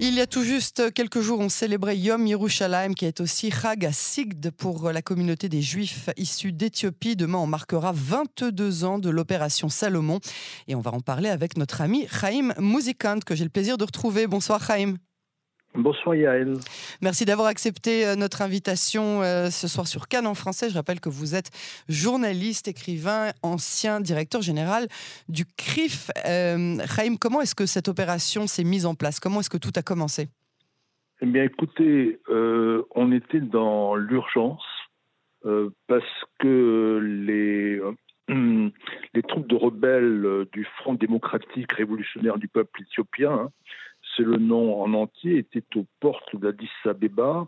Il y a tout juste quelques jours, on célébrait Yom Yerushalayim, qui est aussi Chag Sigd pour la communauté des Juifs issus d'Éthiopie. Demain, on marquera 22 ans de l'opération Salomon. Et on va en parler avec notre ami Chaim Mouzikant, que j'ai le plaisir de retrouver. Bonsoir Chaim. Bonsoir Yael. Merci d'avoir accepté euh, notre invitation euh, ce soir sur Cannes en français. Je rappelle que vous êtes journaliste, écrivain, ancien directeur général du CRIF. Euh, comment est-ce que cette opération s'est mise en place? Comment est-ce que tout a commencé? Eh bien écoutez, euh, on était dans l'urgence parce que les, les troupes de rebelles du Front démocratique révolutionnaire du peuple éthiopien hein, c'est le nom en entier, était aux portes d'Addis Abeba,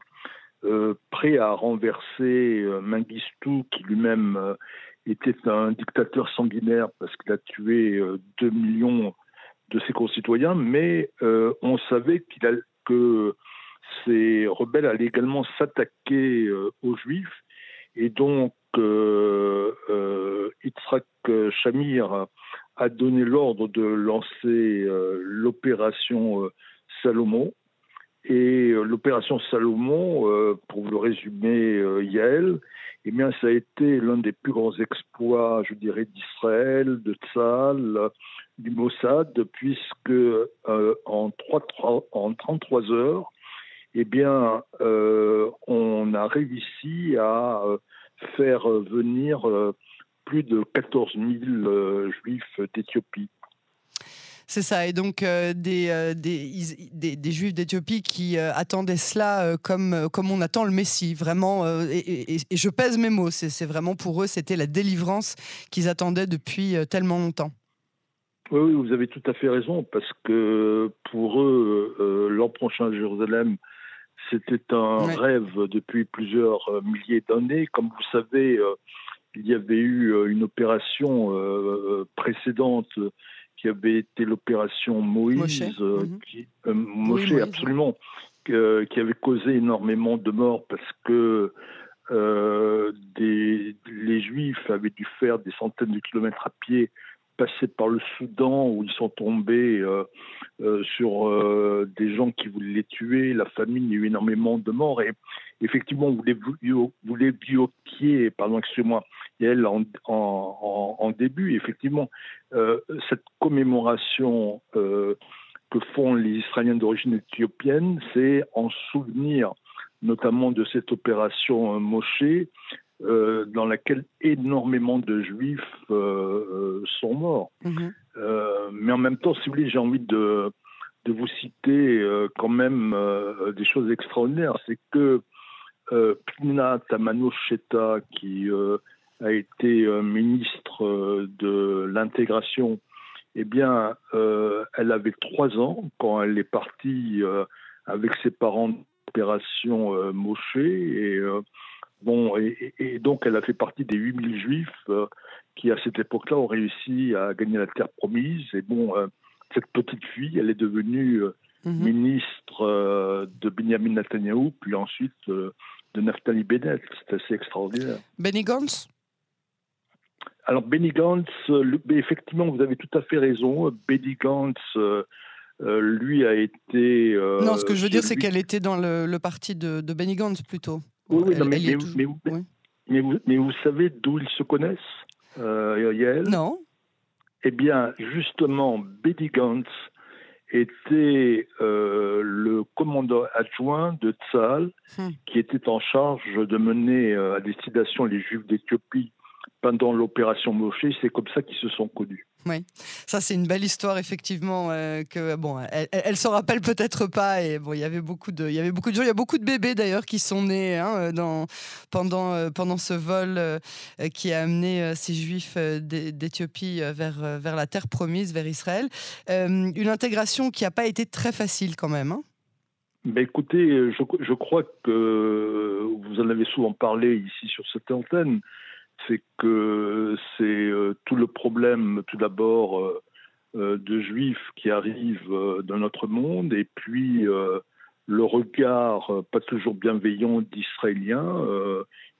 euh, prêt à renverser euh, Mengistu, qui lui-même euh, était un dictateur sanguinaire parce qu'il a tué 2 millions de ses concitoyens, mais on savait qu'il que ces rebelles allaient également s'attaquer aux Juifs, et donc Yitzhak Shamir a donné l'ordre de lancer euh, l'opération euh, Salomon. Et euh, l'opération Salomon, pour le résumer, Yael, eh bien, ça a été l'un des plus grands exploits, je dirais, d'Israël, de Tzal, du Mossad, puisque en, 3, en 33 heures, eh bien, on a réussi à faire venir plus de 14 000 euh, juifs d'Éthiopie. C'est ça, et donc euh, des, euh, des, des, juifs d'Éthiopie qui attendaient cela comme, comme on attend le Messie, vraiment, et, je pèse mes mots, c'est vraiment pour eux, c'était la délivrance qu'ils attendaient depuis tellement longtemps. Oui, oui, vous avez tout à fait raison, parce que pour eux, l'an prochain à Jérusalem, c'était un rêve depuis plusieurs milliers d'années. Comme vous savez, il y avait eu euh, une opération euh, euh, précédente qui avait été l'opération Moïse, mhm. qui, absolument, qui avait causé énormément de morts parce que des, les Juifs avaient dû faire des centaines de kilomètres à pied, passer par le Soudan où ils sont tombés sur des gens qui voulaient les tuer, la famine, il y a eu énormément de morts et effectivement vous les pardon, excusez-moi, elle en, en, début. Effectivement, euh, cette commémoration euh, que font les Israéliens d'origine éthiopienne, c'est en souvenir notamment de cette opération euh, Moshe, dans laquelle énormément de juifs sont morts. Mhm. mais en même temps, si vous voulez, j'ai envie de, de vous citer quand même des choses extraordinaires. C'est que Pina Tamano Sheta, qui a été euh, ministre euh, de l'intégration, eh bien, euh, elle avait trois ans quand elle est partie avec ses parents d'opération Moshe et bon et, donc elle a fait partie des 8000 juifs qui à cette époque-là ont réussi à gagner la terre promise et bon cette petite fille elle est devenue mhm. ministre de Benjamin Netanyahu puis ensuite de Naftali Bennett c'est assez extraordinaire Benny Gantz? Alors Benny Gantz, effectivement, vous avez tout à fait raison. Benny Gantz, euh, euh, lui a été. Euh, non, ce que je veux dire, c'est qu'elle était dans le, parti de, de, Benny Gantz plutôt. Oui, mais, mais, mais, vous, savez d'où ils se connaissent, Yael? Non. Eh bien, justement, Benny Gantz était le commandant adjoint de Tzal, hmm. qui était en charge de mener à destination les Juifs d'Éthiopie pendant l'opération Moshe, c'est comme ça qu'ils se sont connus. Oui, ça c'est une belle histoire effectivement euh, que bon, elle, elle, se rappelle peut-être pas et bon, il y avait beaucoup de, il y avait beaucoup de gens, il y a beaucoup de bébés d'ailleurs qui sont nés hein, euh, dans, pendant euh, pendant ce vol qui a amené ces Juifs d'Éthiopie vers vers la terre promise, vers Israël. une intégration qui n'a pas été très facile quand même. Hein. Écoutez, je, je, crois que vous en avez souvent parlé ici sur cette antenne c'est que c'est euh, tout le problème, tout d'abord, euh, euh, de juifs qui arrivent dans notre monde, et puis le regard pas toujours bienveillant d'Israéliens.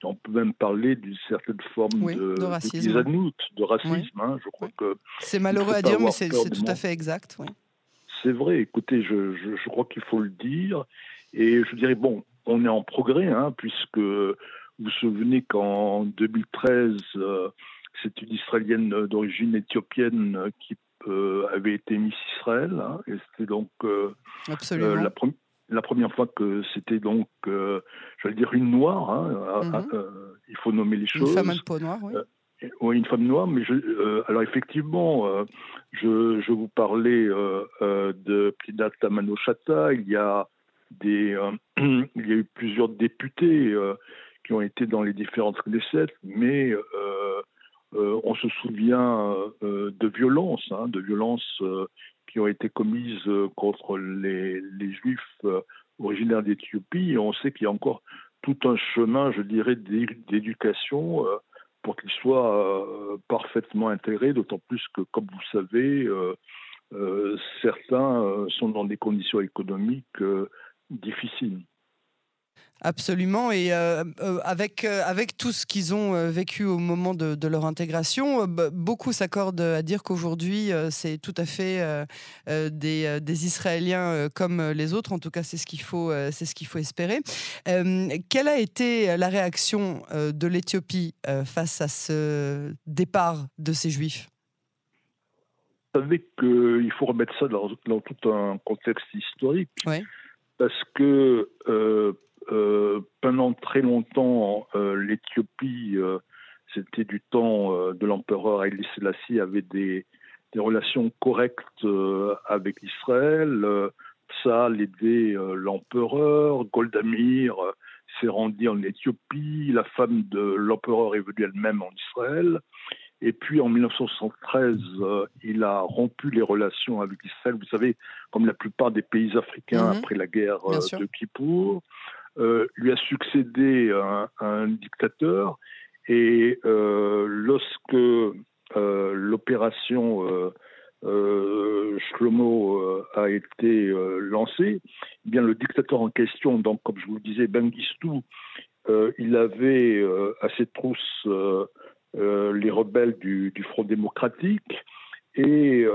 on peut même parler d'une certaine forme de, de, racisme. De, racisme hein. je crois que c'est malheureux à dire, mais c'est tout à fait exact. C'est vrai. Écoutez, je, je, crois qu'il faut le dire. Et je dirais, bon, on est en progrès, hein, puisque vous vous souvenez qu'en 2013, c'est une Israélienne d'origine éthiopienne qui avait été Miss Israël. Hein, et c'était donc la, la, première fois que c'était donc, j'allais dire, une noire. Hein, mm-hmm. il faut nommer les choses. Une femme à peau noire, oui. Oui, une femme noire, mais je, euh, alors effectivement, euh, je, je, vous parlais euh, de Plinat Tamanochata. Il y a des, il y a eu plusieurs députés qui ont été dans les différentes Knesset, mais on se souvient de violences, hein, de violences qui ont été commises contre les, Juifs originaires d'Éthiopie. on sait qu'il y a encore tout un chemin, je dirais, d'éducation pour qu'ils soient euh, parfaitement intégrés, d'autant plus que, comme vous savez, euh, euh, certains sont dans des conditions économiques difficiles. Absolument, et euh, euh, avec, euh, avec tout ce qu'ils ont vécu au moment de, leur intégration, beaucoup s'accordent à dire qu'aujourd'hui, c'est tout à fait des, des, Israéliens comme les autres, en tout cas c'est ce qu'il faut, c'est ce qu'il faut espérer. quelle a été la réaction de l'Éthiopie face à ce départ de ces Juifs? Vous savez qu'il faut remettre ça dans, dans, tout un contexte historique. Parce que pendant très longtemps, euh, l'Éthiopie, euh, c'était du temps de l'empereur Haïlé Selassie, avait des, des relations correctes avec Israël. ça a aidé l'empereur. Goldamir s'est rendu en Éthiopie. La femme de l'empereur est venue elle-même en Israël. Et puis en 1973, il a rompu les relations avec Israël. Vous savez, comme la plupart des pays africains mhm. après la guerre de Kippour. Euh, lui a succédé un, dictateur. Et euh, lorsque euh, l'opération Shlomo a été lancée, eh bien le dictateur en question, donc comme je vous le disais, Bengistou, il avait à ses trousses les rebelles du, Front démocratique. Et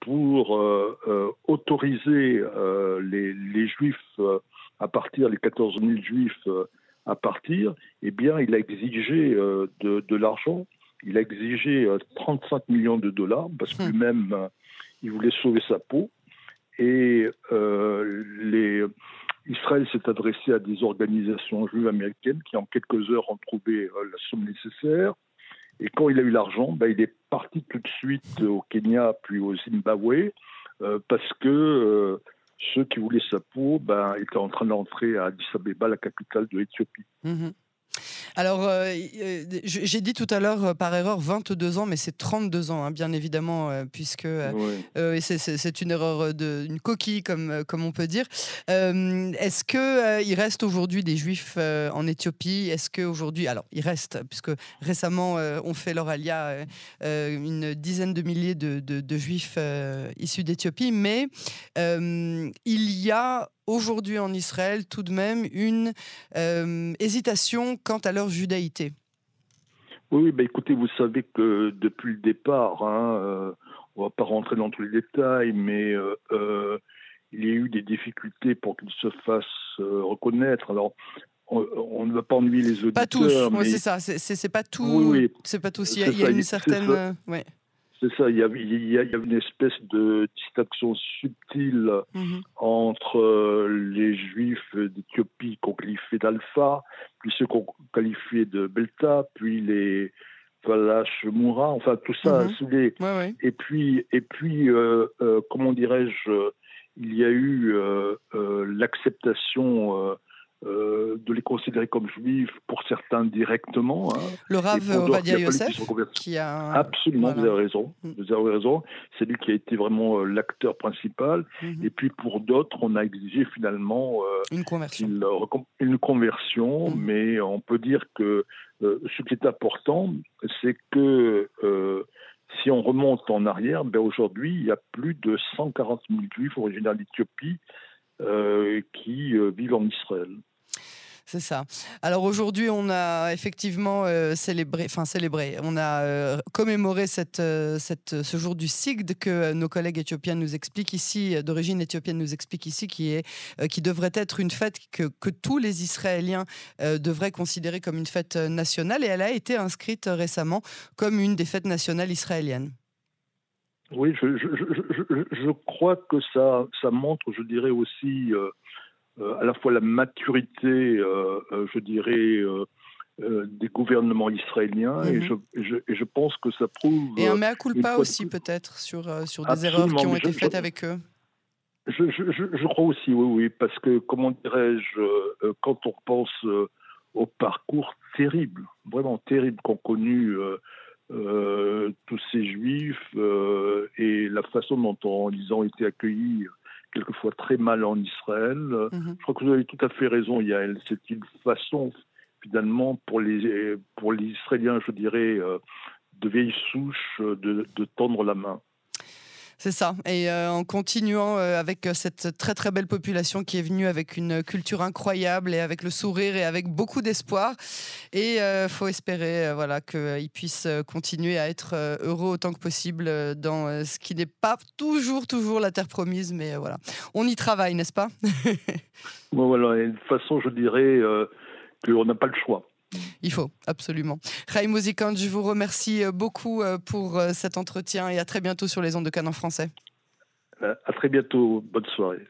pour autoriser les, juifs à partir, les 14 000 juifs euh, à partir, eh bien, il a exigé euh, de, l'argent. Il a exigé 35 euh, millions de dollars parce que hum. lui-même, il voulait sauver sa peau. Et les, Israël s'est adressé à des organisations juives américaines qui, en quelques heures, ont trouvé la somme nécessaire. Et quand il a eu l'argent, ben, il est parti tout de suite au Kenya puis au Zimbabwe parce que ceux qui voulaient sa peau ben, étaient en train d'entrer à Addis Abeba, la capitale de l'Éthiopie. Mhm. Alors, euh, euh, j'ai dit tout à l'heure euh, par erreur 22 ans, mais c'est 32 ans, hein, bien évidemment, puisque c'est une erreur, de, une coquille, comme, comme on peut dire. Est-ce qu'il reste aujourd'hui des juifs en Éthiopie? Est-ce qu'aujourd'hui, alors il reste, puisque récemment on fait leur alia une dizaine de milliers de, de juifs issus d'Éthiopie, mais il y a aujourd'hui en Israël tout de même une euh, hésitation quant à leur judaïté. Oui, bah écoutez, vous savez que depuis le départ, hein, euh, on ne va pas rentrer dans tous les détails, mais euh, il y a eu des difficultés pour qu'ils se fassent reconnaître. Alors, on, ne va pas ennuyer les auditeurs. Pas tous, c'est ça, c'est pas tout. Oui, C'est pas tous. Il y a, une certaine. C'est ça, il y, avait, il y, a, une espèce de distinction subtile mhm. entre euh, les juifs d'Éthiopie qu'on qualifiait d'alpha, puis ceux qu'on qualifiait de belta, puis les Falash Moura, enfin tout ça. Mhm. Et puis, et puis euh, euh, comment dirais-je, il y a eu l'acceptation euh, de les considérer comme juifs pour certains directement. Hein. Le Rav Ovadia Yosef, qui a... Absolument, vous avez raison. Mm. Vous avez raison. C'est lui qui a été vraiment euh, l'acteur principal. Mm-hmm. Et puis pour d'autres, on a exigé finalement euh, une conversion. Une conversion, mm. mais on peut dire que ce qui est important, c'est que si on remonte en arrière, ben aujourd'hui, il y a plus de 140 000 juifs originaires d'Éthiopie qui vivent en Israël. C'est ça. Alors aujourd'hui, on a effectivement euh, célébré, enfin célébré, on a euh, commémoré euh, ce jour du Sigd que nos collègues éthiopiens nous expliquent ici, d'origine éthiopienne nous expliquent ici, qui, est, qui devrait être une fête que, tous les Israéliens devraient considérer comme une fête nationale et elle a été inscrite récemment comme une des fêtes nationales israéliennes. Oui, je, crois que ça, montre, je dirais aussi, à la fois la maturité, euh, euh, je dirais, des gouvernements israéliens et, mhm. je, et, je, pense que ça prouve. Et un mea culpa aussi, peut-être, sur, sur des erreurs qui ont été faites avec eux. Je, crois aussi, oui, oui, parce que, comment dirais-je, quand on pense au parcours terrible, vraiment terrible qu'ont connu tous ces juifs et la façon dont ils ont été accueillis quelquefois très mal en Israël. Mhm. Je crois que vous avez tout à fait raison, Yael. C'est une façon, finalement, pour les, pour les Israéliens, je dirais, euh, de vieille souche, de, de tendre la main. C'est ça. Et euh, en continuant euh, avec cette très très belle population qui est venue avec une culture incroyable et avec le sourire et avec beaucoup d'espoir. Et il euh, faut espérer voilà, qu'ils puissent continuer à être heureux autant que possible dans ce qui n'est pas toujours toujours la terre promise. Mais voilà, on y travaille, n'est-ce pas? Bon, voilà. Et de toute façon, je dirais qu'on n'a pas le choix. Il faut, absolument. Ray Mouzikan, je vous remercie euh, beaucoup euh, pour euh, cet entretien et à très bientôt sur les ondes de Canon français. À très bientôt. Bonne soirée.